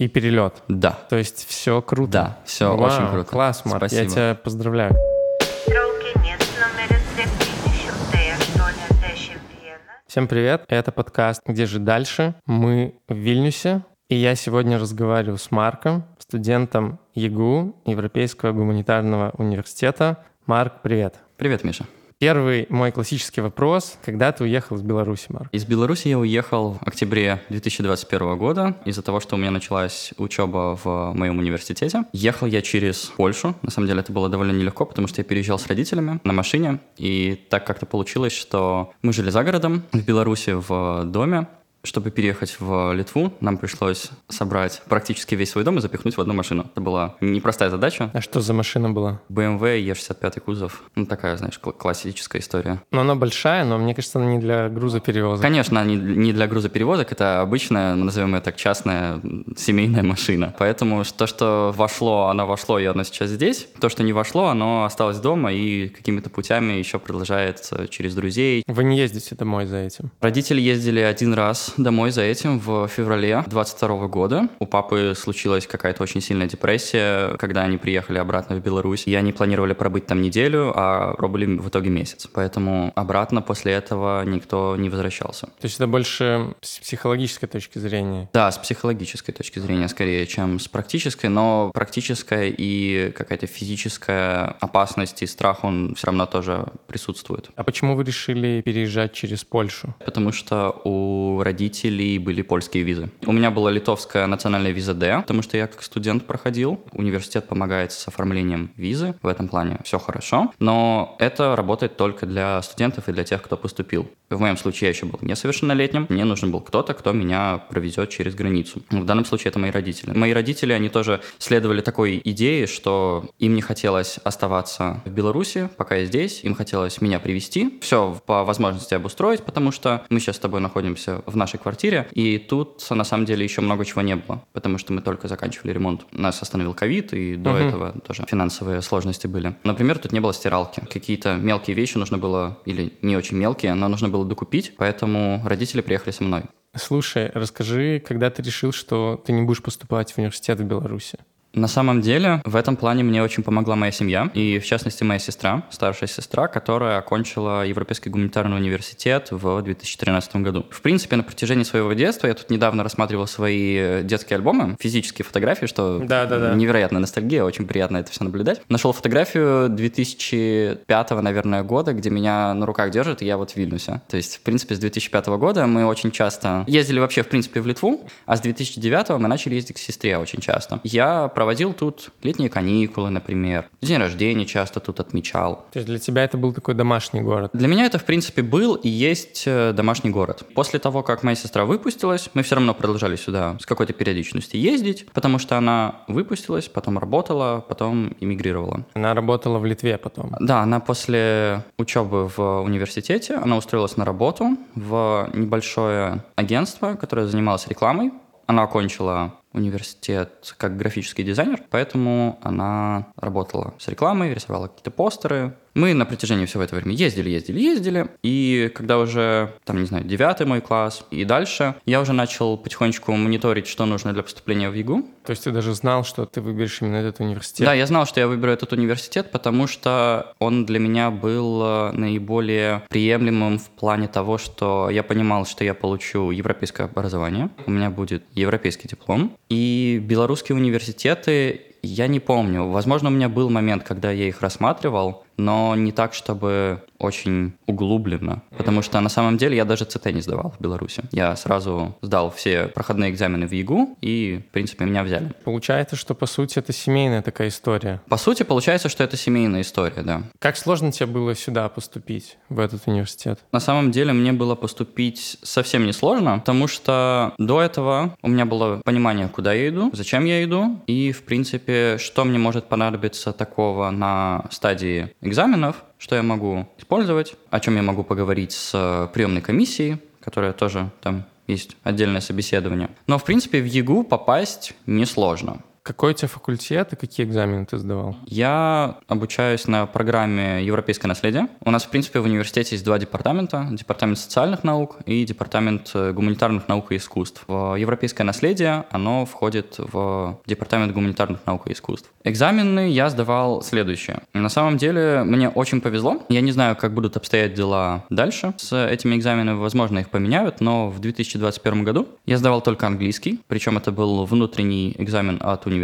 И перелет. Да. То есть все круто. Да, все Вау, очень круто. Класс, Марк, я Спасибо. тебя поздравляю. Traukinies numeris 781 Всем привет, это подкаст «Где же дальше?». Мы в Вильнюсе, и я сегодня разговариваю с Марком, студентом ЕГУ, Европейского гуманитарного университета. Марк, привет. Привет, Миша. Первый мой классический вопрос. Когда ты уехал из Беларуси, Марк? Из Беларуси я уехал в октябре 2021 года из-за того, что у меня началась учеба в моем университете. Ехал я через Польшу. На самом деле это было довольно нелегко, потому что я переезжал с родителями на машине. И так как-то получилось, что мы жили за городом в Беларуси в доме. Чтобы переехать в Литву, нам пришлось собрать практически весь свой дом и запихнуть в одну машину. Это была непростая задача. А что за машина была? BMW E65 кузов. Ну, такая, знаешь, кл- классическая история. Ну, она большая, но мне кажется, она не для грузоперевозок. Конечно, не, не для грузоперевозок, это обычная, назовем ее так, частная семейная машина. Поэтому то, что вошло, оно вошло, и оно сейчас здесь. То, что не вошло, оно осталось дома и какими-то путями еще продолжается через друзей. Вы не ездите домой за этим? Родители ездили один раз домой за этим в феврале 22 года. У папы случилась какая-то очень сильная депрессия, когда они приехали обратно в Беларусь. И они планировали пробыть там неделю, а пробыли в итоге месяц. Поэтому обратно после этого никто не возвращался. То есть это больше с психологической точки зрения. Да, с психологической точки зрения скорее, чем с практической, но практическая и какая-то физическая опасность и страх, он все равно тоже присутствует. А почему вы решили переезжать через Польшу? Потому что у родителей были польские визы. У меня была литовская национальная виза D, потому что я как студент проходил. Университет помогает с оформлением визы. В этом плане все хорошо. Но это работает только для студентов и для тех, кто поступил. В моем случае я еще был несовершеннолетним. Мне нужен был кто-то, кто меня провезет через границу. В данном случае это мои родители. Мои родители, они тоже следовали такой идее, что им не хотелось оставаться в Беларуси, пока я здесь. Им хотелось меня привести. Все по возможности обустроить, потому что мы сейчас с тобой находимся в нашей квартире. И тут, на самом деле, еще много чего не было, потому что мы только заканчивали ремонт. Нас остановил ковид, и до Мгм. этого тоже финансовые сложности были. Например, тут не было стиралки. Какие-то мелкие вещи нужно было, или не очень мелкие, но нужно было докупить, поэтому родители приехали со мной. Слушай, расскажи, когда ты решил, что ты не будешь поступать в университет в Беларуси? На самом деле, в этом плане мне очень помогла моя семья, и в частности моя сестра, старшая сестра, которая окончила Европейский гуманитарный университет в 2013 году. В принципе, на протяжении своего детства, я тут недавно рассматривал свои э, детские альбомы, физические фотографии, что Да-да-да. невероятная ностальгия, очень приятно это все наблюдать. Нашел фотографию 2005, наверное, года, где меня на руках держат, и я вот в Вильнюсе. То есть, в принципе, с 2005 года мы очень часто ездили вообще, в принципе, в Литву, а с 2009 мы начали ездить к сестре очень часто. Я проводил тут летние каникулы, например, день рождения часто тут отмечал. То есть для тебя это был такой домашний город? Для меня это, в принципе, был и есть э, домашний город. После того, как моя сестра выпустилась, мы все равно продолжали сюда с какой-то периодичностью ездить, потому что она выпустилась, потом работала, потом эмигрировала. Она работала в Литве потом. Да, она после учебы в университете, она устроилась на работу в небольшое агентство, которое занималось рекламой. Она окончила университет как графический дизайнер, поэтому она работала с рекламой, рисовала какие-то постеры. Мы на протяжении всего этого времени ездили, ездили, ездили. И когда уже, там, не знаю, девятый мой класс и дальше, я уже начал потихонечку мониторить, что нужно для поступления в ЕГУ. То есть ты даже знал, что ты выберешь именно этот университет? Да, я знал, что я выберу этот университет, потому что он для меня был э, наиболее приемлемым в плане того, что я понимал, что я получу европейское образование, у меня будет европейский диплом, и белорусские университеты я не помню. Возможно, у меня был момент, когда я их рассматривал, но не так, чтобы очень углубленно. Потому что на самом деле я даже ЦТ не сдавал в Беларуси. Я сразу сдал все проходные экзамены в ЕГУ, и, в принципе, меня взяли. Получается, что по сути это семейная такая история. По сути, получается, что это семейная история, да. Как сложно тебе было сюда поступить, в этот университет? На самом деле мне было поступить совсем несложно, потому что до этого у меня было понимание, куда я иду, зачем я иду, и, в принципе, что мне может понадобиться такого на стадии экзаменов, что я могу использовать, о чем я могу поговорить с э, приемной комиссией, которая тоже там есть отдельное собеседование. Но, в принципе, в ЕГУ попасть несложно. Какой у тебя факультет и какие экзамены ты сдавал? Я обучаюсь на программе «Европейское наследие». У нас, в принципе, в университете есть два департамента. Департамент социальных наук и департамент э, гуманитарных наук и искусств. «Европейское наследие» оно входит в департамент гуманитарных наук и искусств. Экзамены я сдавал следующее. На самом деле, мне очень повезло. Я не знаю, как будут обстоять дела дальше с этими экзаменами. Возможно, их поменяют, но в 2021 году я сдавал только английский. Причем это был внутренний экзамен от университета.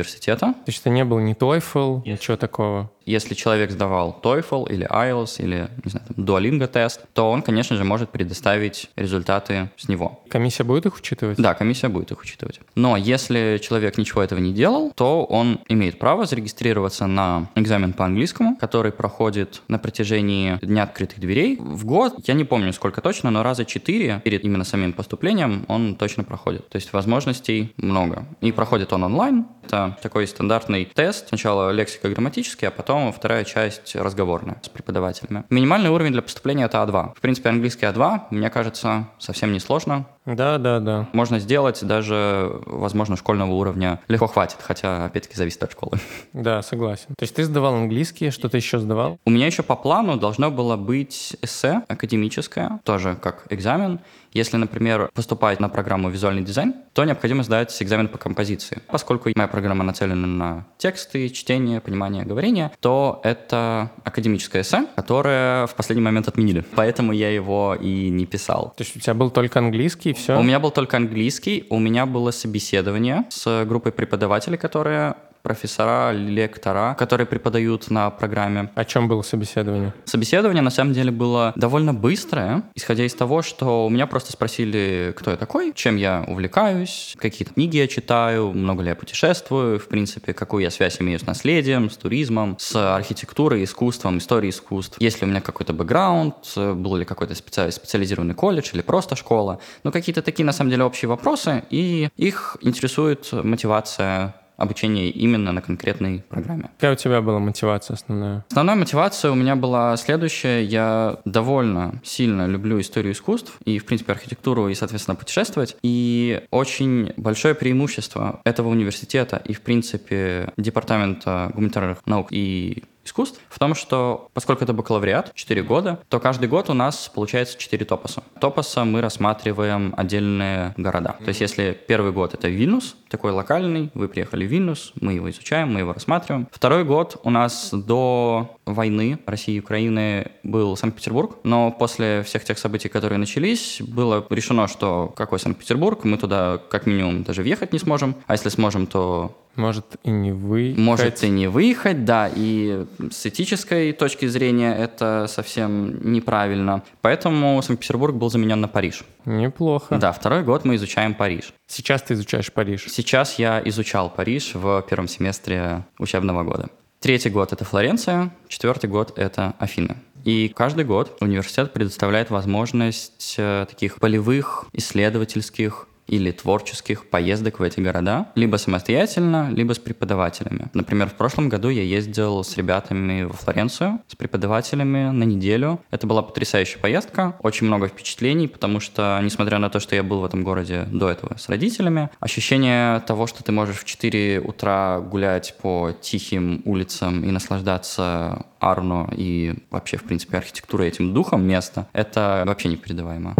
То есть это не был ни TOEFL, ничего такого? Если человек сдавал TOEFL или IELTS или, не знаю, там, Duolingo тест, то он, конечно же, может предоставить результаты с него. Комиссия будет их учитывать? Да, комиссия будет их учитывать. Но если человек ничего этого не делал, то он имеет право зарегистрироваться на экзамен по английскому, который проходит на протяжении Дня открытых дверей. В год, я не помню сколько точно, но раза четыре перед именно самим поступлением он точно проходит. То есть возможностей много. И проходит он онлайн. Это такой стандартный тест. Сначала лексико-грамматический, а потом вторая часть разговорная с преподавателями. Минимальный уровень для поступления это А2. В принципе, английский А2, мне кажется, совсем не сложно. Да, да, да. Можно сделать даже, возможно, школьного уровня легко хватит, хотя, опять-таки, зависит от школы. Да, согласен. То есть ты сдавал английский, что ты еще сдавал? У меня еще по плану должно было быть эссе академическое, тоже как экзамен. Если, например, поступать на программу «Визуальный дизайн», то необходимо сдать экзамен по композиции. Поскольку моя программа нацелена на тексты, чтение, понимание, говорение, то это академическое эссе, которое в последний момент отменили. Поэтому я его и не писал. То есть у тебя был только английский, и все? У меня был только английский, у меня было собеседование с группой преподавателей, которые профессора, лектора, которые преподают на программе. О чем было собеседование? Собеседование на самом деле было довольно быстрое, исходя из того, что у меня просто спросили, кто я такой, чем я увлекаюсь, какие книги я читаю, много ли я путешествую, в принципе, какую я связь имею с наследием, с туризмом, с архитектурой, искусством, историей искусств. Есть ли у меня какой-то бэкграунд, был ли какой-то специ- специализированный колледж или просто школа. Ну, какие-то такие, на самом деле, общие вопросы, и их интересует мотивация обучение именно на конкретной программе. Какая у тебя была мотивация основная? Основная мотивация у меня была следующая. Я довольно сильно люблю историю искусств и, в принципе, архитектуру и, соответственно, путешествовать. И очень большое преимущество этого университета и, в принципе, департамента гуманитарных наук и искусств в том, что поскольку это бакалавриат, 4 года, то каждый год у нас получается 4 топоса. Топоса мы рассматриваем отдельные города. То есть если первый год это Вильнюс, такой локальный, вы приехали в Вильнюс, мы его изучаем, мы его рассматриваем. Второй год у нас до войны России и Украины был Санкт-Петербург, но после всех тех событий, которые начались, было решено, что какой Санкт-Петербург, мы туда как минимум даже въехать не сможем, а если сможем, то может и не выехать. Может и не выехать, да, и с этической точки зрения это совсем неправильно. Поэтому Санкт-Петербург был заменен на Париж. Неплохо. Да, второй год мы изучаем Париж. Сейчас ты изучаешь Париж. Сейчас я изучал Париж в первом семестре учебного года. Третий год — это Флоренция, четвертый год — это Афины. И каждый год университет предоставляет возможность э, таких полевых, исследовательских или творческих поездок в эти города, либо самостоятельно, либо с преподавателями. Например, в прошлом году я ездил с ребятами во Флоренцию, с преподавателями на неделю. Это была потрясающая поездка, очень много впечатлений, потому что, несмотря на то, что я был в этом городе до этого с родителями, ощущение того, что ты можешь в 4 утра гулять по тихим улицам и наслаждаться Арно и вообще, в принципе, архитектурой этим духом места, это вообще непередаваемо.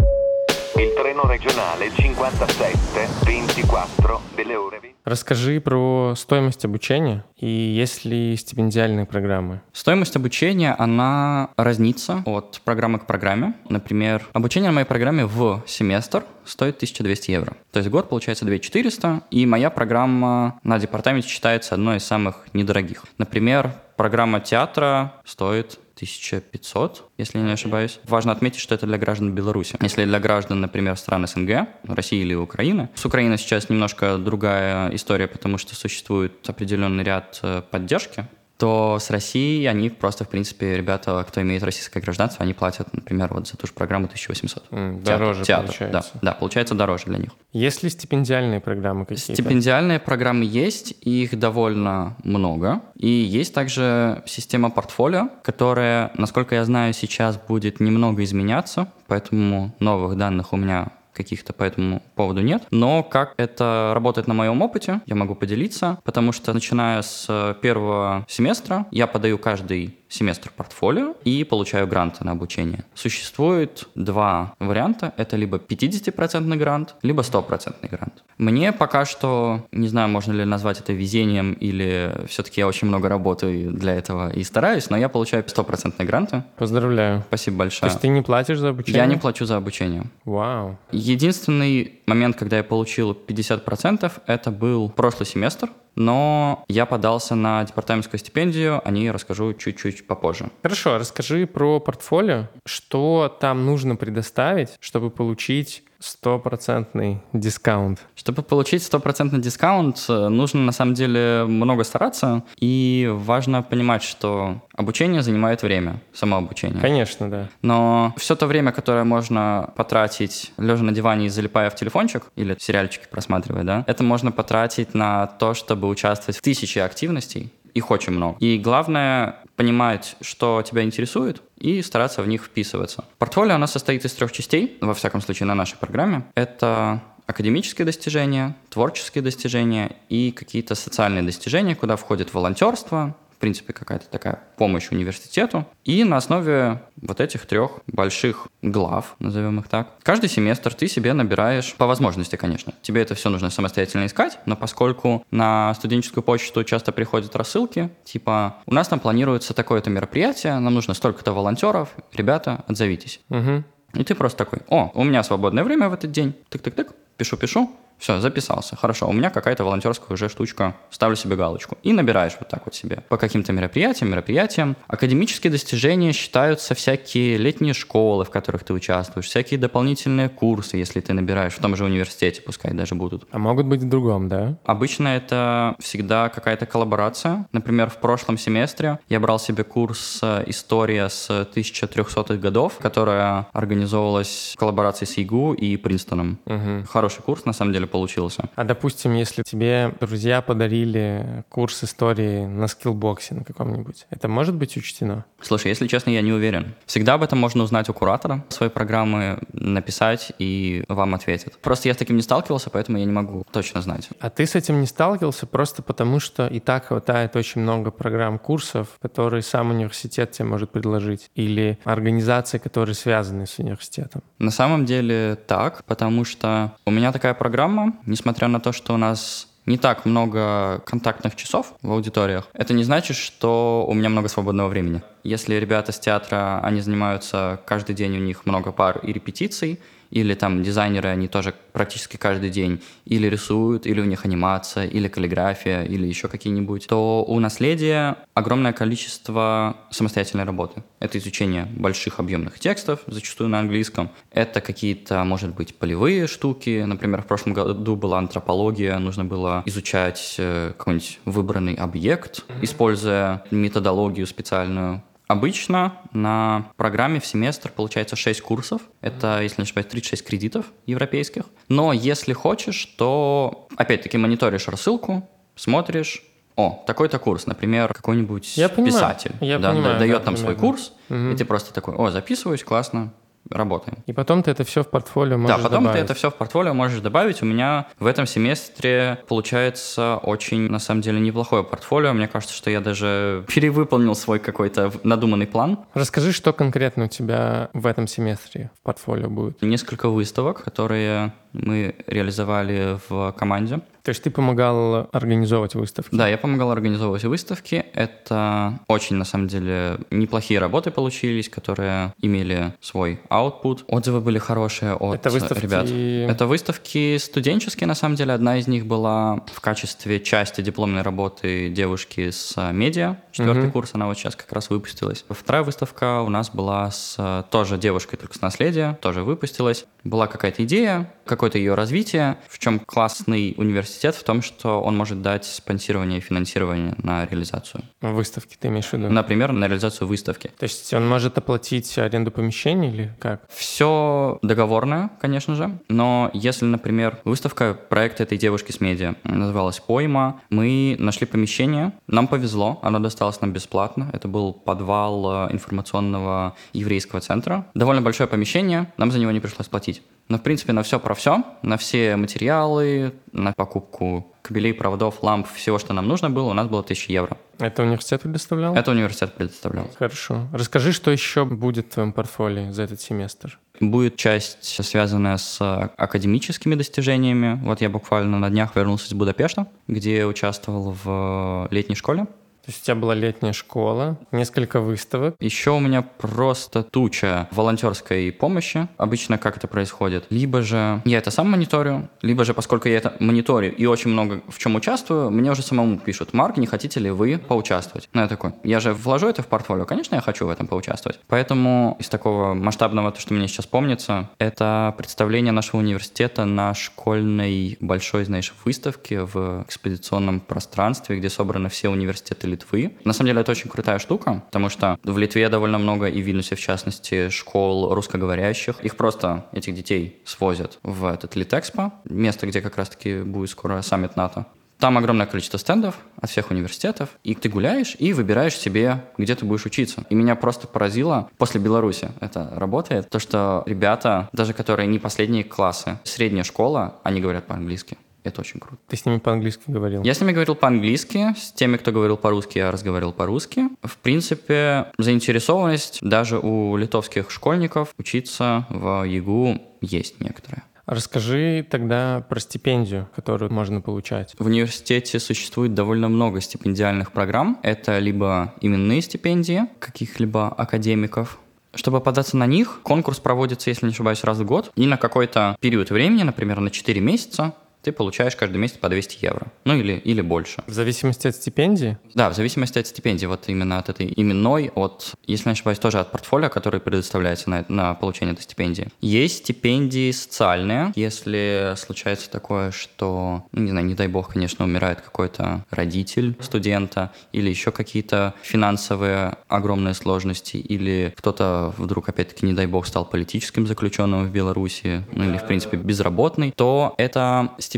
Il treno regionale 57-24 delle ore 20. Расскажи про стоимость обучения и есть ли стипендиальные программы. Стоимость обучения, она разнится от программы к программе. Например, обучение на моей программе в семестр стоит 1200 евро. То есть год получается 2400, и моя программа на департаменте считается одной из самых недорогих. Например, программа театра стоит 1500, если я не ошибаюсь. Важно отметить, что это для граждан Беларуси. Если для граждан, например, стран СНГ, России или Украины, с Украиной сейчас немножко другая история, потому что существует определенный ряд э, поддержки то с Россией они просто, в принципе, ребята, кто имеет российское гражданство, они платят, например, вот за ту же программу 1800. М, дороже получается. Да, да, получается дороже для них. Есть ли стипендиальные программы какие-то? Стипендиальные программы есть, их довольно много. И есть также система портфолио, которая, насколько я знаю, сейчас будет немного изменяться, поэтому новых данных у меня каких-то по этому поводу нет. Но как это работает на моем опыте, я могу поделиться, потому что начиная с первого семестра я подаю каждый семестр портфолио и получаю гранты на обучение. Существует два варианта. Это либо 50% грант, либо 100% грант. Мне пока что, не знаю, можно ли назвать это везением или все-таки я очень много работаю для этого и стараюсь, но я получаю 100% гранты. Поздравляю. Спасибо То большое. есть ты не платишь за обучение? Я не плачу за обучение. Вау. Единственный момент, когда я получил 50%, это был прошлый семестр, но я подался на департаментскую стипендию, о ней расскажу чуть-чуть попозже. Хорошо, расскажи про портфолио. Что там нужно предоставить, чтобы получить стопроцентный дискаунт? Чтобы получить стопроцентный дискаунт, э, нужно на самом деле много стараться, и важно понимать, что обучение занимает время, само обучение. Конечно, да. Но все то время, которое можно потратить, лежа на диване и залипая в телефончик, или сериальчики просматривая, да, это можно потратить на то, чтобы участвовать в тысяче активностей, их очень много. И главное понимать, что тебя интересует, и стараться в них вписываться. Портфолио, оно состоит из трех частей, во всяком случае на нашей программе. Это академические достижения, творческие достижения и какие-то социальные достижения, куда входит волонтерство, в принципе, какая-то такая помощь университету. И на основе вот этих трех больших глав, назовем их так, каждый семестр ты себе набираешь, по возможности, конечно. Тебе это все нужно самостоятельно искать, но поскольку на студенческую почту часто приходят рассылки, типа, у нас там планируется такое-то мероприятие, нам нужно столько-то волонтеров, ребята, отзовитесь. Мгм. И ты просто такой, о, у меня свободное время в этот день, тык-тык-тык, пишу-пишу, все, записался. Хорошо, у меня какая-то волонтерская уже штучка, ставлю себе галочку. И набираешь вот так вот себе. По каким-то мероприятиям, мероприятиям. Академические достижения считаются всякие летние школы, в которых ты участвуешь, всякие дополнительные курсы, если ты набираешь в том же университете, пускай даже будут. А могут быть в другом, да? Обычно это всегда какая-то коллаборация. Например, в прошлом семестре я брал себе курс э, «История с 1300-х годов», которая организовывалась в коллаборации с ЕГУ и Принстоном. Мгм. Хороший курс, на самом деле, получился. А допустим, если тебе друзья подарили курс истории на скиллбоксе на каком-нибудь, это может быть учтено? Слушай, если честно, я не уверен. Всегда об этом можно узнать у куратора своей программы, написать, и вам ответят. Просто я с таким не сталкивался, поэтому я не могу точно знать. А ты с этим не сталкивался просто потому, что и так хватает очень много программ курсов, которые сам университет тебе может предложить, или организации, которые связаны с университетом? На самом деле так, потому что у меня такая программа, несмотря на то, что у нас не так много контактных часов в аудиториях, это не значит, что у меня много свободного времени. Если ребята с театра, они занимаются каждый день, у них много пар и репетиций, или там дизайнеры, они тоже практически каждый день или рисуют, или у них анимация, или каллиграфия, или еще какие-нибудь, то у наследия огромное количество самостоятельной работы. Это изучение больших объемных текстов, зачастую на английском. Это какие-то, может быть, полевые штуки. Например, в прошлом году была антропология, нужно было изучать э, какой-нибудь выбранный объект, используя методологию специальную. Обычно на программе в семестр получается 6 курсов. Это, если не ошибаюсь, 36 кредитов европейских. Но если хочешь, то опять-таки мониторишь рассылку, смотришь, о, такой-то курс, например, какой-нибудь Я понимаю, писатель я да, понимаю, дает да, там свой примерно. курс, Мгм. и ты просто такой, о, записываюсь, классно, работаем. И потом ты это все в портфолио можешь да, потом добавить. ты это все в портфолио можешь добавить. У меня в этом семестре получается очень, на самом деле, неплохое портфолио. Мне кажется, что я даже перевыполнил свой какой-то надуманный план. Расскажи, что конкретно у тебя в этом семестре в портфолио будет. Несколько выставок, которые мы реализовали в команде. То есть ты помогал организовывать выставки? Да, я помогал организовывать выставки. Это очень, на самом деле, неплохие работы получились, которые имели свой output. Отзывы были хорошие от Это выставки- ребят. Это выставки студенческие, на самом деле. Одна из них была в качестве части дипломной работы девушки с медиа. Четвертый Мгм. курс, она вот сейчас как раз выпустилась. Вторая выставка у нас была с тоже девушкой, только с наследия, тоже выпустилась. Была какая-то идея, какое-то ее развитие. В чем классный университет? В том, что он может дать спонсирование и финансирование на реализацию. Выставки ты имеешь в виду? Например, на реализацию выставки. То есть он может оплатить аренду помещений или как? Все договорное, конечно же, но если, например, выставка проекта этой девушки с медиа называлась «Пойма», мы нашли помещение, нам повезло, оно досталось нам бесплатно, это был подвал э, информационного еврейского центра. Довольно большое помещение, нам за него не пришлось платить. Но, в принципе, на все про все, на все материалы, на покупку кабелей, проводов, ламп, всего, что нам нужно было, у нас было 1000 евро. Это университет предоставлял? Это университет предоставлял. Хорошо. Расскажи, что еще будет в твоем портфолио за этот семестр? Будет часть, связанная с академическими достижениями. Вот я буквально на днях вернулся из Будапешта, где участвовал в летней школе. То есть у тебя была летняя школа, несколько выставок. Еще у меня просто туча волонтерской помощи. Обычно как это происходит? Либо же я это сам мониторю, либо же, поскольку я это мониторю и очень много в чем участвую, мне уже самому пишут, Марк, не хотите ли вы поучаствовать? Ну, я такой, я же вложу это в портфолио, конечно, я хочу в этом поучаствовать. Поэтому из такого масштабного, то, что мне сейчас помнится, это представление нашего университета на школьной большой, знаешь, выставке в экспедиционном пространстве, где собраны все университеты Литвы. На самом деле это очень крутая штука, потому что в Литве довольно много, и в Вильнюсе в частности, школ русскоговорящих. Их просто, этих детей, свозят в этот Литэкспо, место, где как раз-таки будет скоро саммит НАТО. Там огромное количество стендов от всех университетов, и ты гуляешь и выбираешь себе, где ты будешь учиться. И меня просто поразило, после Беларуси это работает, то, что ребята, даже которые не последние классы, средняя школа, они говорят по-английски. Это очень круто. Ты с ними по-английски говорил? Я с ними говорил по-английски, с теми, кто говорил по-русски, я разговаривал по-русски. В принципе, заинтересованность даже у литовских школьников учиться в ЕГУ есть некоторая. Расскажи тогда про стипендию, которую можно получать. В университете существует довольно много стипендиальных программ. Это либо именные стипендии каких-либо академиков, чтобы податься на них, конкурс проводится, если не ошибаюсь, раз в год. И на какой-то период времени, например, на 4 месяца, ты получаешь каждый месяц по 200 евро. Ну или, или больше. В зависимости от стипендии? Да, в зависимости от стипендии. Вот именно от этой именной, от, если не ошибаюсь, тоже от портфолио, который предоставляется на, на получение этой стипендии. Есть стипендии социальные. Если случается такое, что, ну, не знаю, не дай бог, конечно, умирает какой-то родитель студента или еще какие-то финансовые огромные сложности, или кто-то вдруг, опять-таки, не дай бог, стал политическим заключенным в Беларуси, ну или, в принципе, безработный, то это стипендия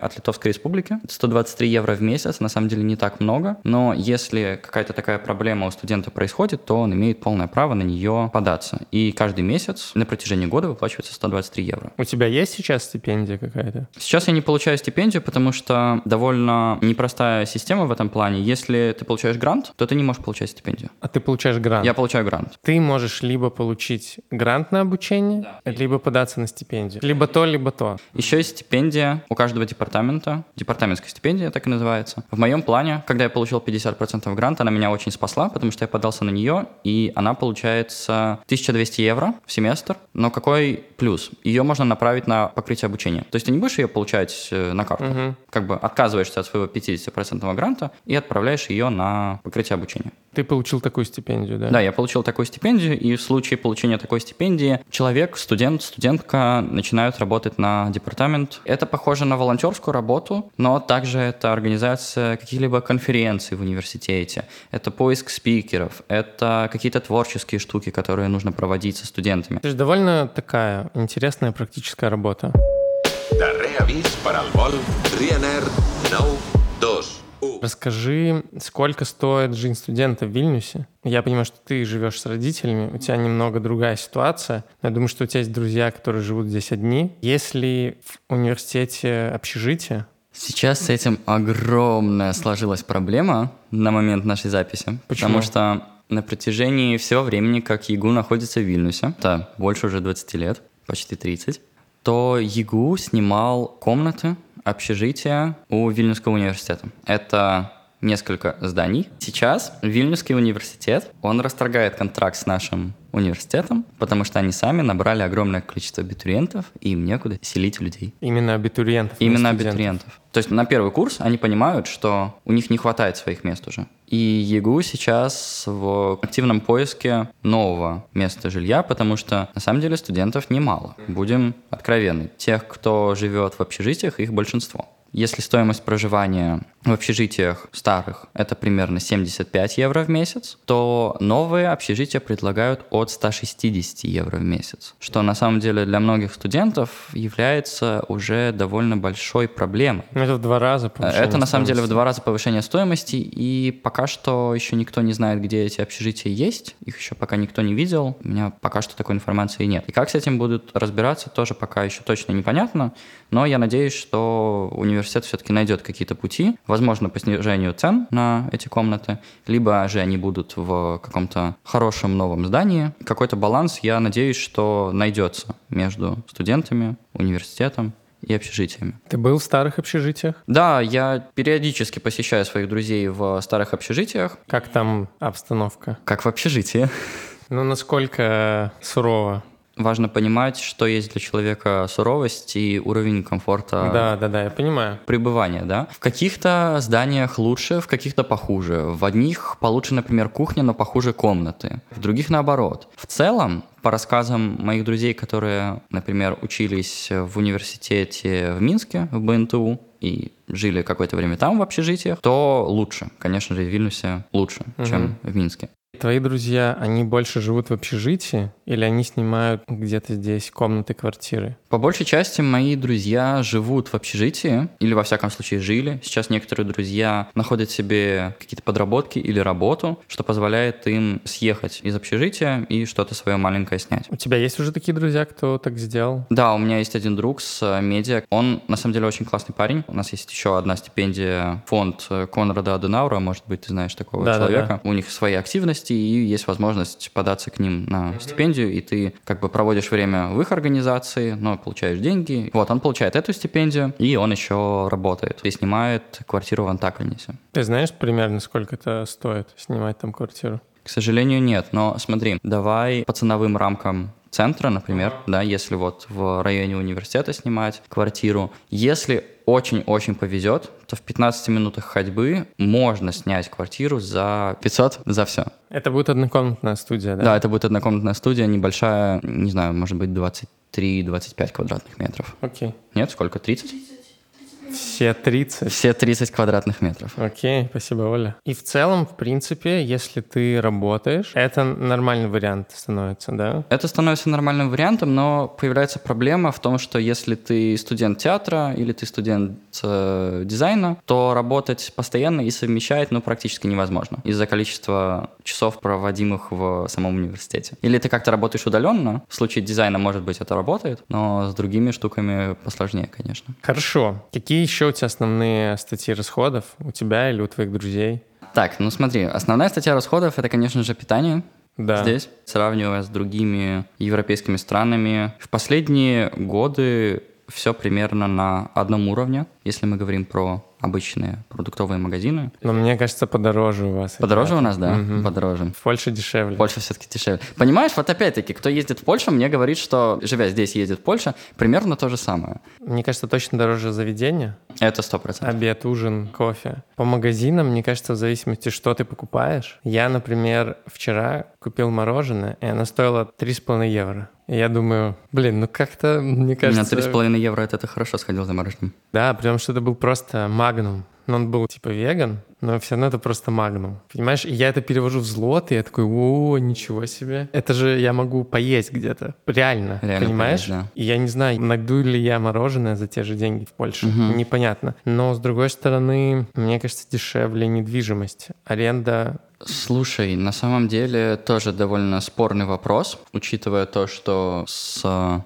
от Литовской Республики. 123 евро в месяц, на самом деле не так много, но если какая-то такая проблема у студента происходит, то он имеет полное право на нее податься. И каждый месяц на протяжении года выплачивается 123 евро. У тебя есть сейчас стипендия какая-то? Сейчас я не получаю стипендию, потому что довольно непростая система в этом плане. Если ты получаешь грант, то ты не можешь получать стипендию. А ты получаешь грант? Я получаю грант. Ты можешь либо получить грант на обучение, да. либо податься на стипендию. Либо то, либо то. Еще есть стипендия у каждого департамента, департаментская стипендия так и называется. В моем плане, когда я получил 50% гранта, она меня очень спасла, потому что я подался на нее, и она получается 1200 евро в семестр. Но какой плюс? Ее можно направить на покрытие обучения. То есть ты не будешь ее получать э, на карту. Угу. Как бы отказываешься от своего 50% гранта и отправляешь ее на покрытие обучения. Ты получил такую стипендию, да? Да, я получил такую стипендию, и в случае получения такой стипендии человек, студент, студентка начинают работать на департамент. Это похоже на волонтерскую работу, но также это организация каких-либо конференций в университете, это поиск спикеров, это какие-то творческие штуки, которые нужно проводить со студентами. Это же довольно такая интересная практическая работа. Darrer avís per al vol Ryanair 9 Расскажи, сколько стоит жизнь студента в Вильнюсе? Я понимаю, что ты живешь с родителями, у тебя немного другая ситуация. Я думаю, что у тебя есть друзья, которые живут здесь одни. Есть ли в университете общежитие? Сейчас с этим огромная сложилась проблема на момент нашей записи. Почему? Потому что на протяжении всего времени, как ЕГУ находится в Вильнюсе, это больше уже 20 лет, почти 30, то ЕГУ снимал комнаты общежития у Вильнюсского университета. Это несколько зданий. Сейчас Вильнюсский университет, он расторгает контракт с нашим университетом, потому что они сами набрали огромное количество абитуриентов, и им некуда селить людей. Именно абитуриентов? Именно абитуриентов. То есть на первый курс они понимают, что у них не хватает своих мест уже. И ЕГУ сейчас в активном поиске нового места жилья, потому что на самом деле студентов немало. Будем откровенны. Тех, кто живет в общежитиях, их большинство. Если стоимость проживания в общежитиях старых это примерно 75 евро в месяц, то новые общежития предлагают от 160 евро в месяц, что на самом деле для многих студентов является уже довольно большой проблемой. Это в два раза повышение Это на самом деле в два раза повышение стоимости, и пока что еще никто не знает, где эти общежития есть, их еще пока никто не видел, у меня пока что такой информации нет. И как с этим будут разбираться, тоже пока еще точно непонятно, но я надеюсь, что университет все-таки найдет какие-то пути, возможно, по снижению цен на эти комнаты, либо же они будут в каком-то хорошем новом здании. Какой-то баланс, я надеюсь, что найдется между студентами, университетом и общежитиями. Ты был в старых общежитиях? Да, я периодически посещаю своих друзей в старых общежитиях. Как там обстановка? Как в общежитии. Ну, насколько сурово? Важно понимать, что есть для человека суровость и уровень комфорта Да, да, да, я понимаю. пребывания, да. В каких-то зданиях лучше, в каких-то похуже. В одних получше, например, кухня, но похуже комнаты. В других наоборот. В целом, по рассказам моих друзей, которые, например, учились в университете в Минске, в БНТУ, и жили какое-то время там в общежитиях, то лучше. Конечно же, в Вильнюсе лучше, чем в Минске. Твои друзья, они больше живут в общежитии или они снимают где-то здесь комнаты, квартиры? По большей части мои друзья живут в общежитии, или во всяком случае жили. Сейчас некоторые друзья находят себе какие-то подработки или работу, что позволяет им съехать из общежития и что-то свое маленькое снять. У тебя есть уже такие друзья, кто так сделал? Да, у меня есть один друг с э, медиа. Он, на самом деле, очень классный парень. У нас есть еще одна стипендия, фонд э, Конрада Аденаура, может быть, ты знаешь такого Да-да-да. человека. У них свои активности, и есть возможность податься к ним на стипендию, и ты как бы проводишь время в их организации, но получаешь деньги. Вот, он получает эту стипендию, и он еще работает и снимает квартиру в Антаклинисе. Ты знаешь примерно, сколько это стоит снимать там квартиру? К сожалению, нет. Но смотри, давай по ценовым рамкам центра, например, да, если вот в районе университета снимать квартиру, если очень-очень повезет, то в 15 минутах ходьбы можно снять квартиру за 500 за все. Это будет однокомнатная студия, да? Да, это будет однокомнатная студия, небольшая, не знаю, может быть 23-25 квадратных метров. Окей. Нет, сколько? 30? Все 30. Все 30 квадратных метров. Окей, спасибо, Оля. И в целом, в принципе, если ты работаешь, это нормальный вариант становится, да? Это становится нормальным вариантом, но появляется проблема в том, что если ты студент театра или ты студент э, дизайна, то работать постоянно и совмещать ну, практически невозможно из-за количества часов, проводимых в самом университете. Или ты как-то работаешь удаленно, в случае дизайна, может быть, это работает, но с другими штуками посложнее, конечно. Хорошо. Какие еще у тебя основные статьи расходов? У тебя или у твоих друзей? Так, ну смотри, основная статья расходов – это, конечно же, питание. Да. Здесь, сравнивая с другими европейскими странами, в последние годы все примерно на одном уровне, если мы говорим про обычные продуктовые магазины. Но мне кажется, подороже у вас. Подороже ребята. у нас, да? Мгм. Подороже. В Польше дешевле. Польша все-таки дешевле. Понимаешь, вот опять-таки, кто ездит в Польшу, мне говорит, что, живя здесь, ездит в Польшу, примерно то же самое. Мне кажется, точно дороже заведение. Это сто процентов. Обед, ужин, кофе. По магазинам, мне кажется, в зависимости, что ты покупаешь. Я, например, вчера купил мороженое, и оно стоило 3,5 евро. И я думаю, блин, ну как-то, мне На кажется... 3,5 евро это ты хорошо сходил за мороженым. Да, потому что это был просто магнум. Но он был типа веган, но все равно это просто магнум. Понимаешь, и я это перевожу в злоты, и я такой, о, ничего себе. Это же я могу поесть где-то. Реально, Реально понимаешь? поесть, да. И я не знаю, найду ли я мороженое за те же деньги в Польше. Непонятно. Но, с другой стороны, мне кажется, дешевле недвижимость. Аренда Слушай, на самом деле тоже довольно спорный вопрос, учитывая то, что с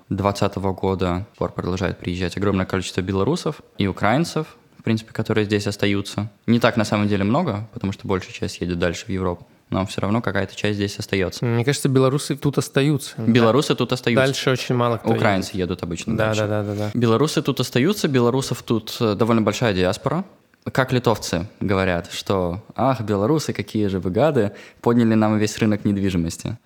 2020 года пор продолжает приезжать огромное количество белорусов и украинцев, в принципе, которые здесь остаются. Не так на самом деле много, потому что большая часть едет дальше в Европу, но все равно какая-то часть здесь остается. Мне кажется, белорусы тут остаются. Белорусы тут остаются. Дальше очень мало кто Украинцы едут обычно Да, дальше. да, да, да, да. Белорусы тут остаются, белорусов тут э, довольно большая диаспора. Как литовцы говорят, что «Ах, белорусы, какие же вы гады, подняли нам весь рынок недвижимости».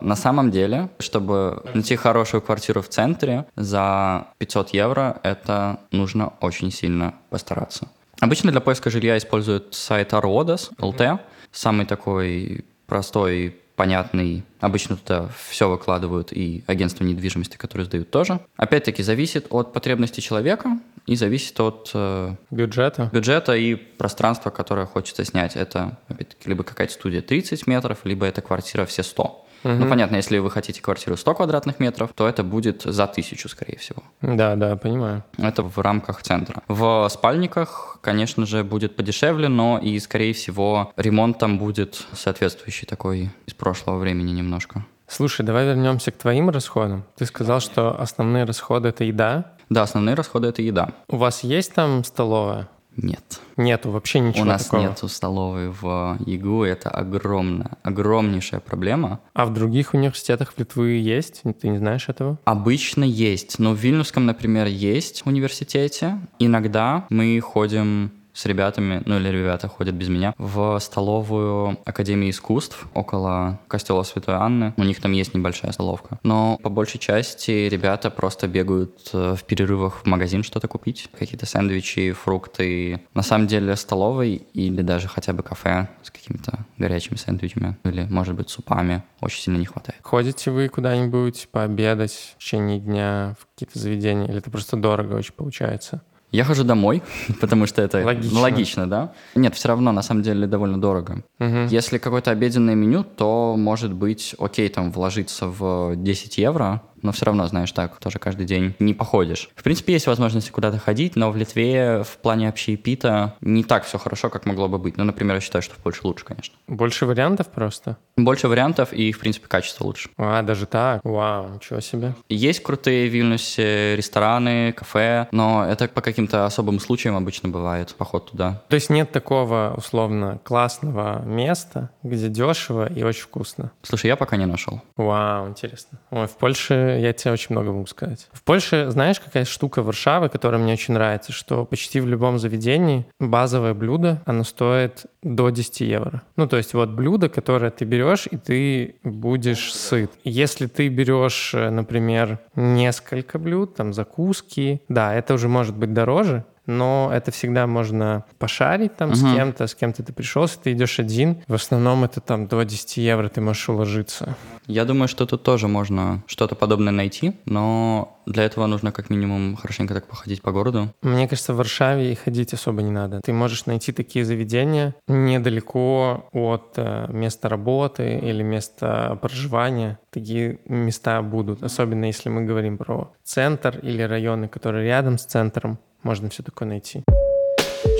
На самом деле, чтобы найти хорошую квартиру в центре за 500 евро, это нужно очень сильно постараться. Обычно для поиска жилья используют сайт Arodas, LT, самый такой простой, понятный. Обычно туда все выкладывают и агентства недвижимости, которые сдают тоже. Опять-таки, зависит от потребностей человека. и зависит от э, Бюджета? бюджета и пространства, которое хочется снять. Это, опять-таки, либо какая-то студия 30 метров, либо это квартира все 100. Ну, понятно, если вы хотите квартиру 100 квадратных метров, то это будет за тысячу, скорее всего. Да, да, понимаю. Это в рамках центра. В спальниках, конечно же, будет подешевле, но и, скорее всего, ремонт там будет соответствующий такой из прошлого времени немножко. Слушай, давай вернемся к твоим расходам. Ты сказал, что основные расходы — это еда. Да, основные расходы — это еда. У вас есть там столовая? Нет. Нету вообще ничего У нас такого. нету столовой в ЕГУ, это огромная, огромнейшая проблема. А в других университетах Литвы есть? Ты не знаешь этого? Обычно есть, но в Вильнюсском, например, есть университете. Иногда мы ходим с ребятами, ну или ребята ходят без меня, в столовую Академии искусств около костела Святой Анны. У них там есть небольшая столовка. Но по большей части ребята просто бегают э, в перерывах в магазин что-то купить. Какие-то сэндвичи, фрукты. На самом деле столовой или даже хотя бы кафе с какими-то горячими сэндвичами или, может быть, супами очень сильно не хватает. Ходите вы куда-нибудь пообедать в течение дня в какие-то заведения? Или это просто дорого очень получается? Я хожу домой, потому что это Логично. логично, да? Нет, все равно, на самом деле, довольно дорого. Мгм. Если какое-то обеденное меню, то, может быть, окей, там, вложиться в 10 евро, но все равно, знаешь, так, тоже каждый день не походишь. В принципе, есть возможность куда-то ходить, но в Литве в плане общепита не так все хорошо, как могло бы быть. Ну, например, я считаю, что в Польше лучше, конечно. Больше вариантов просто? Больше вариантов и, в принципе, качество лучше. А, даже так? Вау, ничего себе. Есть крутые в Вильнюсе рестораны, кафе, но это по каким-то особым случаям обычно бывает поход туда. То есть нет такого, условно, классного места, где дешево и очень вкусно? Слушай, я пока не нашел. Вау, интересно. Ой, в Польше я тебе очень много могу сказать. В Польше, знаешь, какая штука Варшавы, которая мне очень нравится, что почти в любом заведении базовое блюдо, оно стоит до 10 евро. Ну, то есть вот блюдо, которое ты берешь, и ты будешь сыт. Если ты берешь, э, например, несколько блюд, там закуски, да, это уже может быть дороже, но это всегда можно пошарить там с Мгм. кем-то, с кем-то ты пришел, если ты идешь один, в основном это там до 10 евро ты можешь уложиться. Я думаю, что тут тоже можно что-то подобное найти, но для этого нужно как минимум хорошенько так походить по городу. Мне кажется, в Варшаве и ходить особо не надо. Ты можешь найти такие заведения недалеко от э, места работы или места проживания. Такие места будут, особенно если мы говорим про центр или районы, которые рядом с центром. Можно все такое найти.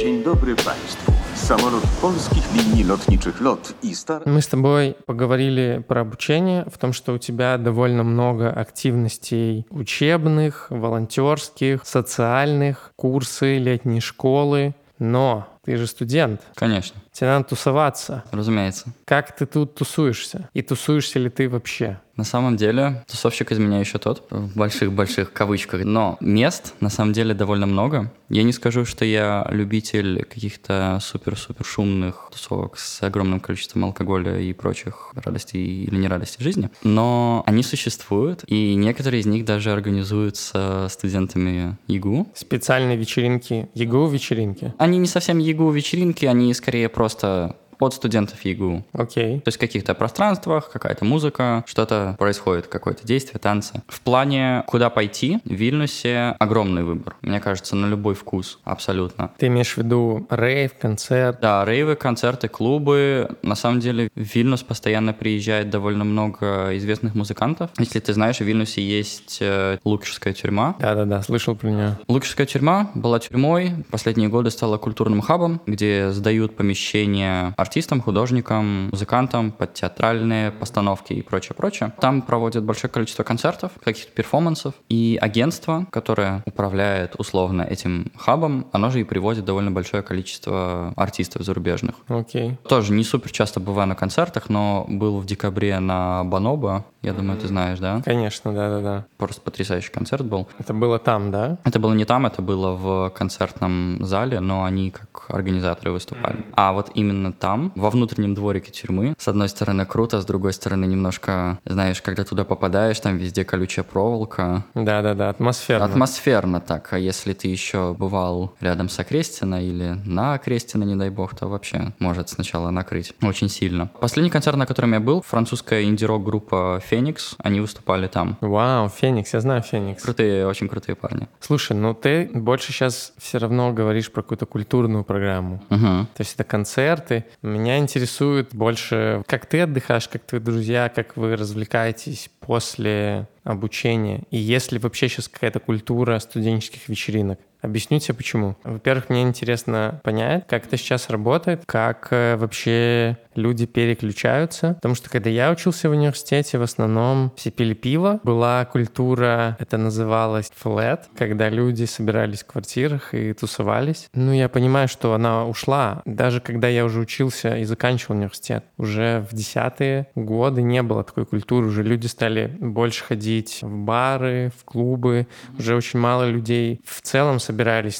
Dzień dobry Państwu. Samolot polskich linii lotniczych LOT i Star Мы с тобой поговорили про обучение, в том, что у тебя довольно много активностей учебных, волонтерских, социальных, курсы, летние школы. Но ты же студент, Конечно, тебе надо тусоваться. разумеется. Как ты тут тусуешься? И тусуешься ли ты вообще? На самом деле, тусовщик из меня еще тот, в больших-больших кавычках. Но мест на самом деле довольно много. Я не скажу, что я любитель каких-то супер-супер шумных тусовок с огромным количеством алкоголя и прочих радостей или нерадостей жизни. Но они существуют, и некоторые из них даже организуются студентами ЕГУ. Специальные вечеринки, ЕГУ вечеринки. Они не совсем ЕГУ вечеринки, они скорее просто от студентов ЕГУ. Окей. То есть в каких-то пространствах, какая-то музыка, что-то происходит, какое-то действие, танцы. В плане, куда пойти, в Вильнюсе огромный выбор. Мне кажется, на любой вкус, абсолютно. Ты имеешь в виду рейв, концерт? Да, рейвы, концерты, клубы. На самом деле в Вильнюс постоянно приезжает довольно много известных музыкантов. Если ты знаешь, в Вильнюсе есть э, Лукишская тюрьма. Да-да-да, слышал про нее. Лукишская тюрьма была тюрьмой, последние годы стала культурным хабом, где сдают помещения артистам, художникам, музыкантам под театральные постановки и прочее, прочее. Там проводят большое количество концертов, каких-то перформансов, и агентство, которое управляет условно этим хабом, оно же и приводит довольно большое количество артистов зарубежных. Окей. Тоже не супер часто бываю на концертах, но был в декабре на Баноба, я думаю, ты знаешь, да? Конечно, да-да-да. Просто потрясающий концерт был. Это было там, да? Это было не там, это было в концертном зале, но они как организаторы выступали. А вот именно там, во внутреннем дворике тюрьмы, с одной стороны круто, с другой стороны немножко, знаешь, когда туда попадаешь, там везде колючая проволока. Да-да-да, атмосферно. Атмосферно так, а если ты еще бывал рядом с Окрестино или на Окрестино, не дай бог, то вообще может сначала накрыть очень сильно. Последний концерт, на котором я был, французская инди-рок группа Феникс, они выступали там. Вау, Феникс, я знаю Феникс. Крутые, очень крутые парни. Слушай, ну ты больше сейчас все равно говоришь про какую-то культурную программу. Мгм. То есть это концерты. Меня интересует больше, как ты отдыхаешь, как твои друзья, как вы развлекаетесь после обучения. И есть ли вообще сейчас какая-то культура студенческих вечеринок? Объясню тебе почему. Во-первых, мне интересно понять, как это сейчас работает, как э, вообще люди переключаются. Потому что когда я учился в университете, в основном все пили пиво. Была культура, это называлось flat, когда люди собирались в квартирах и тусовались. Ну, я понимаю, что она ушла. Даже когда я уже учился и заканчивал университет, уже в десятые годы не было такой культуры. Уже люди стали больше ходить в бары, в клубы. Уже очень мало людей в целом собирались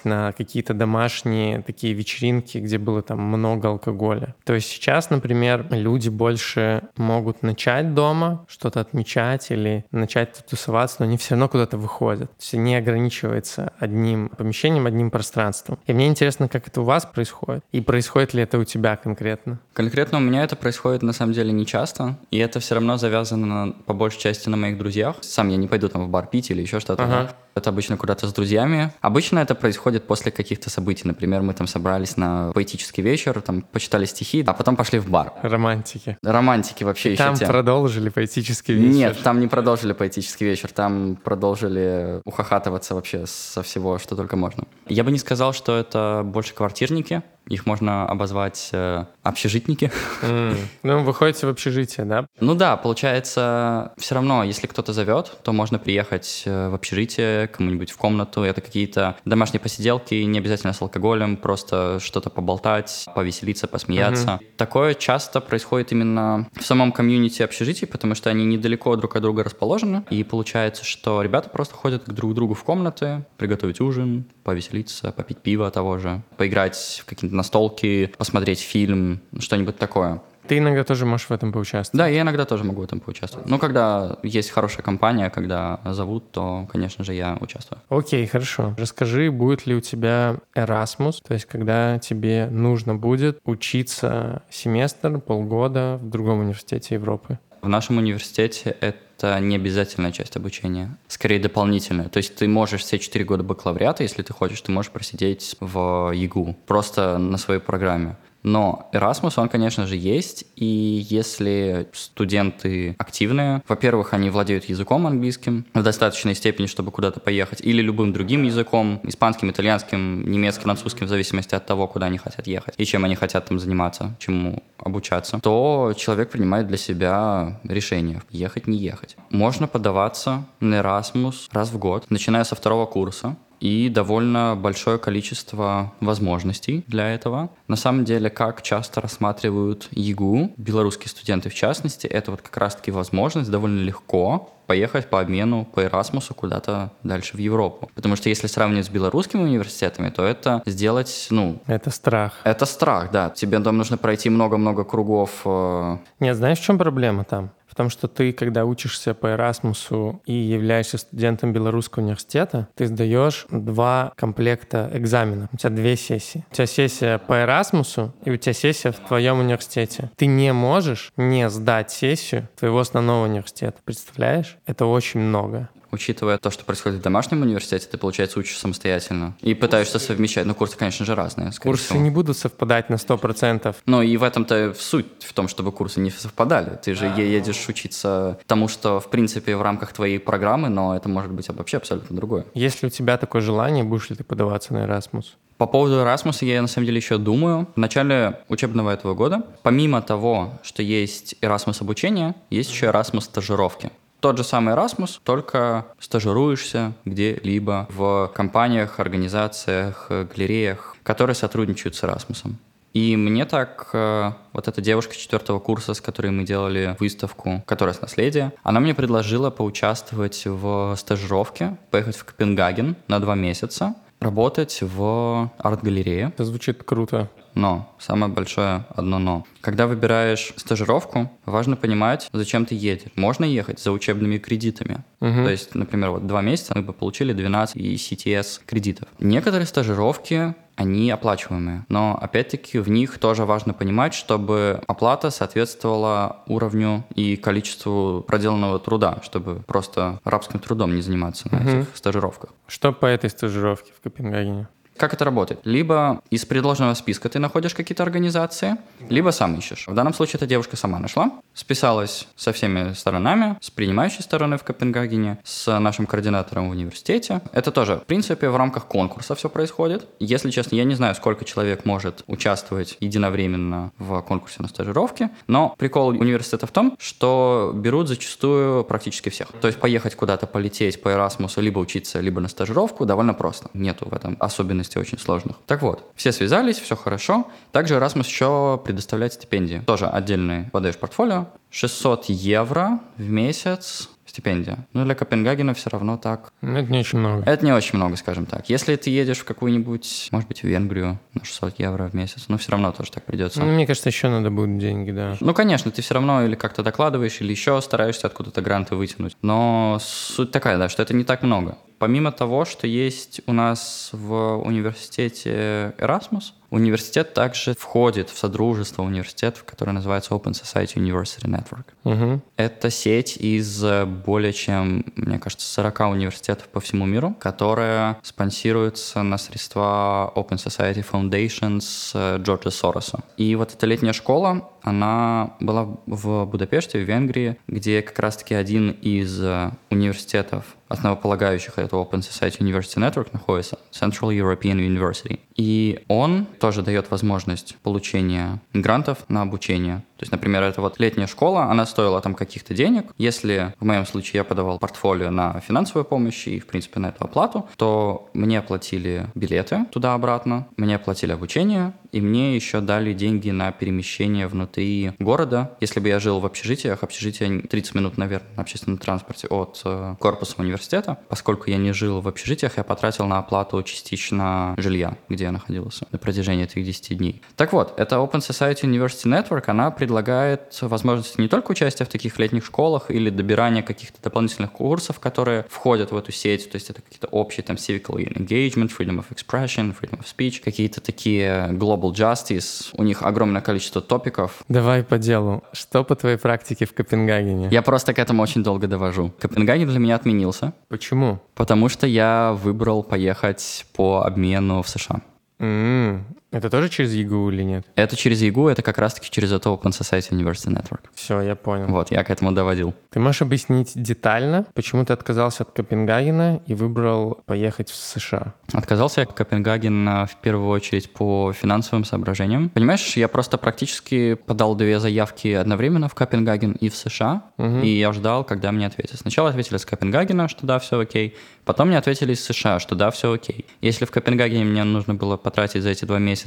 на какие-то домашние такие вечеринки, где было там много алкоголя. То есть сейчас, например, люди больше могут начать дома что-то отмечать или начать тусоваться, но они все равно куда-то выходят. То есть не ограничивается одним помещением, одним пространством. И мне интересно, как это у вас происходит, и происходит ли это у тебя конкретно. Конкретно у меня это происходит на самом деле не часто, и это все равно завязано на- по большей части на моих друзьях. Сам я не пойду там в бар пить или еще что-то. Ага. Это обычно куда-то с друзьями. Обычно это происходит после каких-то событий. Например, мы там собрались на поэтический вечер, там почитали стихи, а потом пошли в бар. Романтики. Романтики вообще еще Там тем. продолжили поэтический вечер. Нет, там не продолжили поэтический вечер, там продолжили ухахатываться вообще со всего, что только можно. Я бы не сказал, что это больше квартирники, их можно обозвать э, общежитники. М. Ну, выходите в общежитие, да? Ну да, получается, все равно, если кто-то зовет, то можно приехать э, в общежитие, кому-нибудь в комнату. Это какие-то домашние посиделки, не обязательно с алкоголем, просто что-то поболтать, повеселиться, посмеяться. Такое часто происходит именно в самом комьюнити общежитий, потому что они недалеко друг от друга расположены. И получается, что ребята просто ходят к друг другу в комнаты, приготовить ужин, повеселиться, попить пиво того же, поиграть в какие-то настолки, посмотреть фильм, что-нибудь такое. Ты иногда тоже можешь в этом поучаствовать. Да, я иногда тоже могу в этом поучаствовать. Ну, когда есть хорошая компания, когда зовут, то, конечно же, я участвую. Окей, хорошо. Расскажи, будет ли у тебя Erasmus, то есть когда тебе нужно будет учиться семестр, полгода в другом университете Европы? В нашем университете это не обязательная часть обучения, скорее дополнительная. То есть ты можешь все четыре года бакалавриата, если ты хочешь, ты можешь просидеть в ЕГУ, просто на своей программе. Но Erasmus, он, конечно же, есть, и если студенты активные, во-первых, они владеют языком английским в достаточной степени, чтобы куда-то поехать, или любым другим языком, испанским, итальянским, немецким, французским, в зависимости от того, куда они хотят ехать и чем они хотят там заниматься, чему обучаться, то человек принимает для себя решение, ехать, не ехать. Можно подаваться на Erasmus раз в год, начиная со второго курса, и довольно большое количество возможностей для этого. На самом деле, как часто рассматривают ЕГУ, белорусские студенты в частности, это вот как раз-таки возможность довольно легко поехать по обмену по Эрасмусу куда-то дальше в Европу. Потому что если сравнивать с белорусскими университетами, то это сделать, ну, Это страх. это страх, да. Тебе там нужно пройти много-много кругов. э, Нет, знаешь, в чем проблема там? В том, что ты, когда учишься по Эрасмусу и являешься студентом Белорусского университета, ты сдаешь два комплекта экзамена. У тебя две сессии. У тебя сессия по Эрасмусу и у тебя сессия в твоем университете. Ты не можешь не сдать сессию твоего основного университета. Представляешь? Это очень много. Учитывая то, что происходит в домашнем университете, ты, получается, учишь самостоятельно и пытаешься совмещать. Ну, курсы, конечно же, разные. Курсы всего. не будут совпадать на 100%. Ну и в этом-то суть в том, чтобы курсы не совпадали. Ты же е- едешь учиться тому, что в принципе в рамках твоей программы, но это может быть вообще абсолютно другое. Если у тебя такое желание, будешь ли ты подаваться на Эрасмус? По поводу Erasmus я на самом деле еще думаю. В начале учебного этого года, помимо того, что есть Erasmus обучение, есть еще Erasmus стажировки. Тот же самый Erasmus, только стажируешься где-либо в компаниях, организациях, галереях, которые сотрудничают с Erasmus. И мне так, э, вот эта девушка четвертого курса, с которой мы делали выставку, которая с наследия, она мне предложила поучаствовать в стажировке, поехать в Копенгаген на два месяца, работать в арт-галерее. Это звучит круто. Но, самое большое одно но. Когда выбираешь стажировку, важно понимать, зачем ты едешь. Можно ехать за учебными кредитами. Мгм. То есть, например, вот два месяца мы бы получили 12 и CTS кредитов. Некоторые стажировки они оплачиваемые. Но, опять-таки, в них тоже важно понимать, чтобы оплата соответствовала уровню и количеству проделанного труда, чтобы просто рабским трудом не заниматься на этих стажировках. Что по этой стажировке в Копенгагене? Как это работает? Либо из предложенного списка ты находишь какие-то организации, либо сам ищешь. В данном случае эта девушка сама нашла, списалась со всеми сторонами, с принимающей стороны в Копенгагене, с нашим координатором в университете. Это тоже, в принципе, в рамках конкурса все происходит. Если честно, я не знаю, сколько человек может участвовать единовременно в конкурсе на стажировке, но прикол университета в том, что берут зачастую практически всех. То есть поехать куда-то, полететь по Эрасмусу, либо учиться, либо на стажировку довольно просто. Нету в этом особенностей очень сложных. Так вот, все связались, все хорошо. Также Erasmus еще предоставляет стипендии. Тоже отдельный подаешь портфолио. 600 евро в месяц стипендия. Но для Копенгагена все равно так. Ну, Это не очень много. Это не очень много, скажем так. Если ты едешь в какую-нибудь, может быть, в Венгрию на 600 евро в месяц, но все равно тоже так придется. Ну, мне кажется, еще надо будет деньги, да. Ну, конечно, ты все равно или как-то докладываешь, или еще стараешься откуда-то гранты вытянуть. Но суть такая, да, что это не так много. Помимо того, что есть у нас в университете Erasmus, университет также входит в содружество университетов, которое называется Open Society University Network. Мгм. Это сеть из более чем, мне кажется, 40 университетов по всему миру, которая спонсируется на средства Open Society Foundation с э, Джорджа Сороса. И вот эта летняя школа, она была в Будапеште, в Венгрии, где как раз-таки один из э, университетов, основополагающих этого Open Society University Network, находится Central European University. И он тоже дает возможность получения грантов на обучение. То есть, например, это вот летняя школа, она стоила там каких-то денег. Если в моем случае я подавал портфолио на финансовую помощь и, в принципе, на эту оплату, то мне оплатили билеты туда-обратно, мне оплатили обучение, и мне еще дали деньги на перемещение внутри города. Если бы я жил в общежитиях, общежитие 30 минут, наверное, на общественном транспорте от э, корпуса университета. Поскольку я не жил в общежитиях, я потратил на оплату частично жилья, где я находился на протяжении этих 10 дней. Так вот, это Open Society University Network, она предлагает возможность не только участия в таких летних школах или добирания каких-то дополнительных курсов, которые входят в эту сеть, то есть это какие-то общие там civic engagement, freedom of expression, freedom of speech, какие-то такие global justice, у них огромное количество топиков, Давай по делу. Что по твоей практике в Копенгагене? Я просто к этому очень долго довожу. Копенгаген для меня отменился, Почему? потому что я выбрал поехать по обмену в США. М, Это тоже через ЕГУ или нет? Это через ЕГУ, это как раз-таки через это Open Society University Network. Все, я понял. Вот, я к этому доводил. Ты можешь объяснить детально, почему ты отказался от Копенгагена и выбрал поехать в США? Отказался я от Копенгагена в первую очередь по финансовым соображениям. Понимаешь, я просто практически подал две заявки одновременно в Копенгаген и в США, и я ждал, когда мне ответят. Сначала ответили с Копенгагена, что да, все окей. Потом мне ответили из США, что да, все окей. Если в Копенгагене мне нужно было потратить за эти два месяца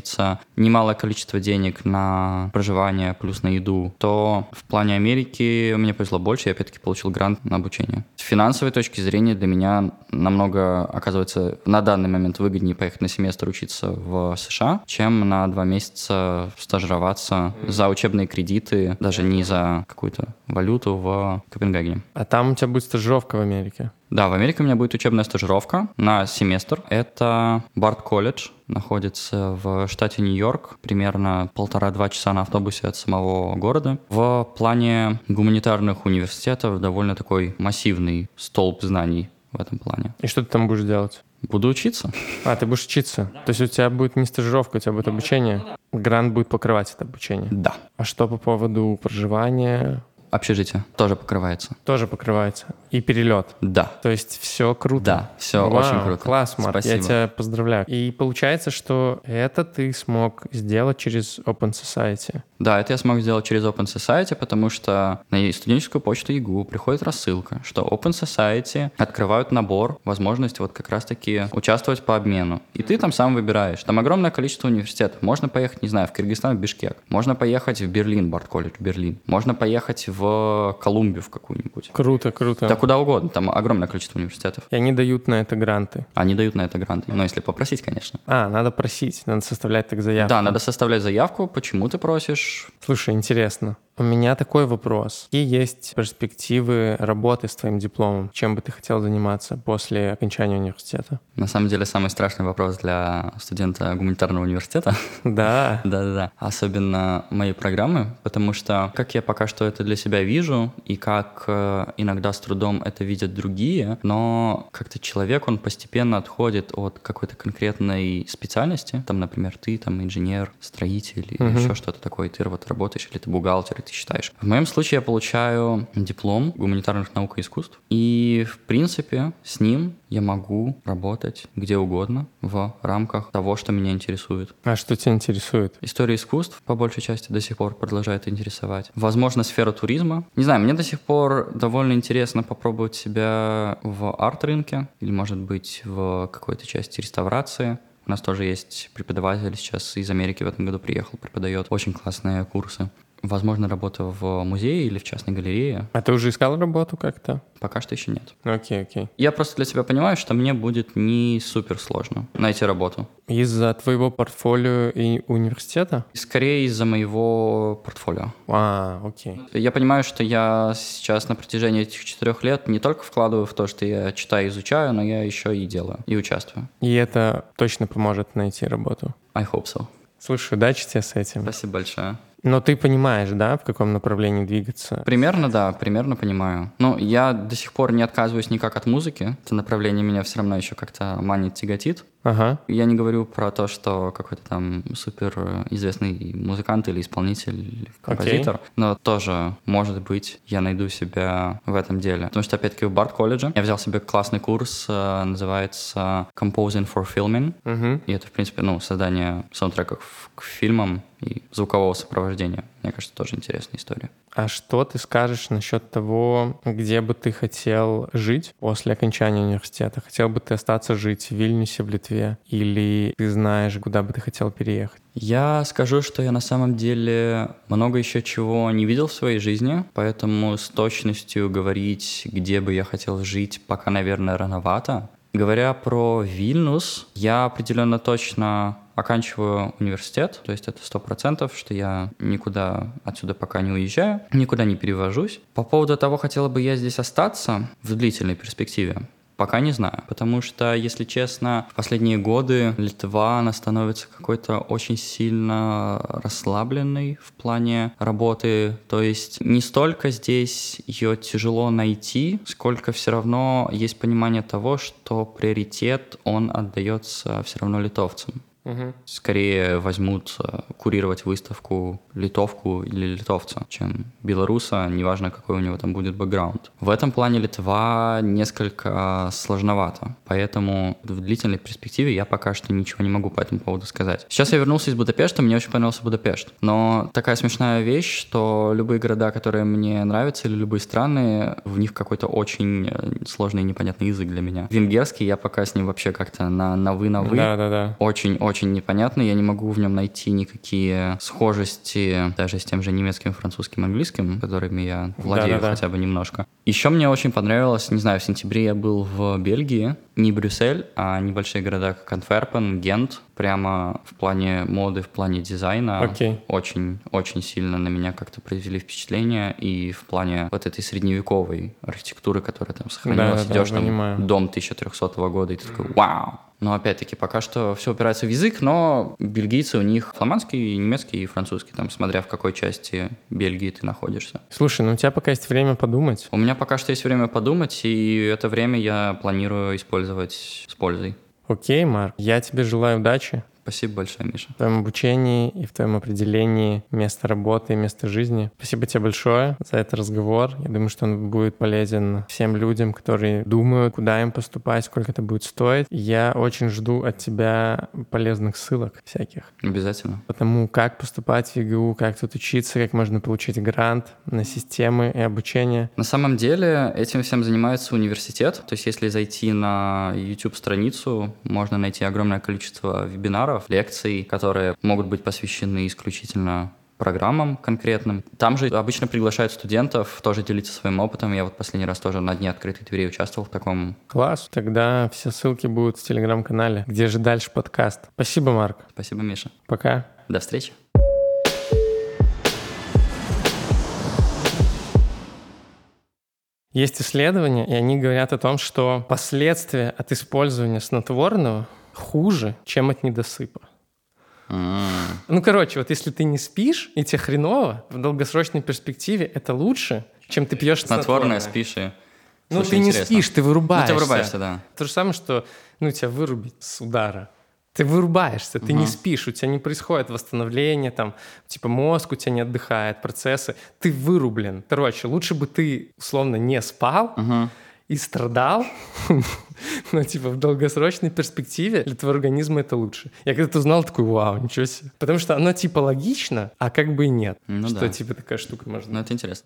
немалое количество денег на проживание плюс на еду, то в плане Америки мне повезло больше, я опять-таки получил грант на обучение. С финансовой точки зрения для меня намного, оказывается, на данный момент выгоднее поехать на семестр учиться в США, чем на два месяца стажироваться за учебные кредиты, даже не за какую-то валюту в Копенгагене. А там у тебя будет стажировка в Америке. Да, в Америке у меня будет учебная стажировка на семестр. Это Барт колледж, находится в штате Нью-Йорк, примерно полтора-два часа на автобусе от самого города. В плане гуманитарных университетов довольно такой массивный столб знаний в этом плане. И что ты там будешь делать? Буду учиться. А, ты будешь учиться. То есть у тебя будет не стажировка, у тебя будет обучение. Грант будет покрывать это обучение. Да. А что по поводу проживания? Общежитие тоже покрывается. Тоже покрывается. И перелет. Да. То есть все круто. Да, все Вау, очень круто. Класс, Марк, я Спасибо. тебя поздравляю. И получается, что это ты смог сделать через Open Society. Да, это я смог сделать через Open Society, потому что на студенческую почту ЕГУ приходит рассылка, что Open Society открывают набор, возможность вот как раз-таки участвовать по обмену. И ты там сам выбираешь. Там огромное количество университетов. Можно поехать, не знаю, в Кыргызстан, в Бишкек. Можно поехать в Берлин, Барт колледж, Берлин. Можно поехать в Колумбию в какую-нибудь. Круто, круто. Да куда угодно, там огромное количество университетов. И они дают на это гранты. Они дают на это гранты. Но если попросить, конечно. А, надо просить, надо составлять так заявку. Да, надо составлять заявку, почему ты просишь. Слушай, интересно. У меня такой вопрос. Какие есть перспективы работы с твоим дипломом? Чем бы ты хотел заниматься после окончания университета? На самом деле самый страшный вопрос для студента гуманитарного университета. Да. Да-да-да. Особенно моей программы, потому что как я пока что это для себя вижу, и как э, иногда с трудом это видят другие, но как-то человек, он постепенно отходит от какой-то конкретной специальности. Там, например, ты там инженер, строитель или еще что-то такое, ты вот работаешь, или ты бухгалтер, ты считаешь. В моем случае я получаю диплом гуманитарных наук и искусств, и, в принципе, с ним я могу работать где угодно в рамках того, что меня интересует. А что тебя интересует? История искусств, по большей части, до сих пор продолжает интересовать. Возможно, сфера туризма. Не знаю, мне до сих пор довольно интересно попробовать себя в арт-рынке или, может быть, в какой-то части реставрации. У нас тоже есть преподаватель сейчас из Америки в этом году приехал, преподает очень классные курсы. Возможно, работа в музее или в частной галерее. А ты уже искал работу как-то? Пока что еще нет. Окей, окей. Я просто для себя понимаю, что мне будет не супер сложно найти работу. Из-за твоего портфолио и университета? Скорее из-за моего портфолио. А, окей. Я понимаю, что я сейчас на протяжении этих четырех лет не только вкладываю в то, что я читаю и изучаю, но я еще и делаю, и участвую. И это точно поможет найти работу. I hope so. Слушай, удачи тебе с этим. Спасибо большое. Но ты понимаешь, да, в каком направлении двигаться? Примерно, да, примерно понимаю. Но я до сих пор не отказываюсь никак от музыки. Это направление меня все равно еще как-то манит, тяготит. Ага. Я не говорю про то, что какой-то там супер известный музыкант или исполнитель, композитор, но тоже, может быть, я найду себя в этом деле. Потому что, опять-таки, в Барт колледже я взял себе классный курс, э, называется Composing for Filming. Угу. И это, в принципе, ну, создание саундтреков к фильмам и звукового сопровождения. Мне кажется, тоже интересная история. А что ты скажешь насчет того, где бы ты хотел жить после окончания университета? Хотел бы ты остаться жить в Вильнюсе, в Литве? Или ты знаешь, куда бы ты хотел переехать? Я скажу, что я на самом деле много еще чего не видел в своей жизни, поэтому с точностью говорить, где бы я хотел жить, пока, наверное, рановато. Говоря про Вильнюс, я определенно точно оканчиваю университет, то есть это сто процентов, что я никуда отсюда пока не уезжаю, никуда не перевожусь. По поводу того, хотела бы я здесь остаться в длительной перспективе, Пока не знаю, потому что, если честно, в последние годы Литва, она становится какой-то очень сильно расслабленной в плане работы. То есть не столько здесь ее тяжело найти, сколько все равно есть понимание того, что приоритет, он отдается все равно литовцам скорее возьмут э, курировать выставку литовку или литовца, чем белоруса, неважно, какой у него там будет бэкграунд. В этом плане Литва несколько сложновато, поэтому в длительной перспективе я пока что ничего не могу по этому поводу сказать. Сейчас я вернулся из Будапешта, мне очень понравился Будапешт, но такая смешная вещь, что любые города, которые мне нравятся, или любые страны, в них какой-то очень э, сложный и непонятный язык для меня. Венгерский, я пока с ним вообще как-то на, на вы, на вы. Да-да-да. Очень-очень непонятно, я не могу в нем найти никакие схожести даже с тем же немецким, французским, английским, которыми я владею Да-да-да. хотя бы немножко. Еще мне очень понравилось, не знаю, в сентябре я был в Бельгии, не Брюссель, а небольшие города, как Антверпен, Гент, прямо в плане моды, в плане дизайна. Окей. Очень-очень сильно на меня как-то произвели впечатление, и в плане вот этой средневековой архитектуры, которая там сохранилась, Да-да-да, идешь там понимаю. дом 1300 года, и ты такой, вау! Но опять-таки, пока что все упирается в язык, но бельгийцы у них фламандский, немецкий и французский, там, смотря в какой части Бельгии ты находишься. Слушай, ну у тебя пока есть время подумать. У меня пока что есть время подумать, и это время я планирую использовать с пользой. Окей, Марк, я тебе желаю удачи Спасибо большое, Миша. в твоем обучении и в твоем определении места работы и места жизни. Спасибо тебе большое за этот разговор. Я думаю, что он будет полезен всем людям, которые думают, куда им поступать, сколько это будет стоить. Я очень жду от тебя полезных ссылок всяких. Обязательно. Потому как поступать в ЕГУ, как тут учиться, как можно получить грант на системы и обучение. На самом деле этим всем занимается университет. То есть если зайти на YouTube-страницу, можно найти огромное количество вебинаров, лекций, которые могут быть посвящены исключительно программам конкретным. Там же обычно приглашают студентов тоже делиться своим опытом. Я вот последний раз тоже на Дне открытой двери участвовал в таком. Класс. Тогда все ссылки будут в телеграм-канале. Где же дальше подкаст? Спасибо, Марк. Спасибо, Миша. Пока. До встречи. Есть исследования, и они говорят о том, что последствия от использования снотворного хуже, чем от недосыпа. Ну, короче, вот если ты не спишь, и тебе хреново, в долгосрочной перспективе это лучше, чем ты пьешь Снотворное, снотворное. спишь и... Ну, Слушай, ты не интересно. спишь, ты вырубаешься. Ну, ты вырубаешься, да. То же самое, что, ну, тебя вырубить с удара. Ты вырубаешься, ты не спишь, у тебя не происходит восстановление, там, типа мозг у тебя не отдыхает, процессы. Ты вырублен. Короче, лучше бы ты, условно, не спал и страдал, но, типа, в долгосрочной перспективе для твоего организма это лучше. Я когда-то узнал, такой, вау, ничего себе. Потому что оно, типа, логично, а как бы и нет. Ну что, да. типа, такая штука может Ну, это интересно.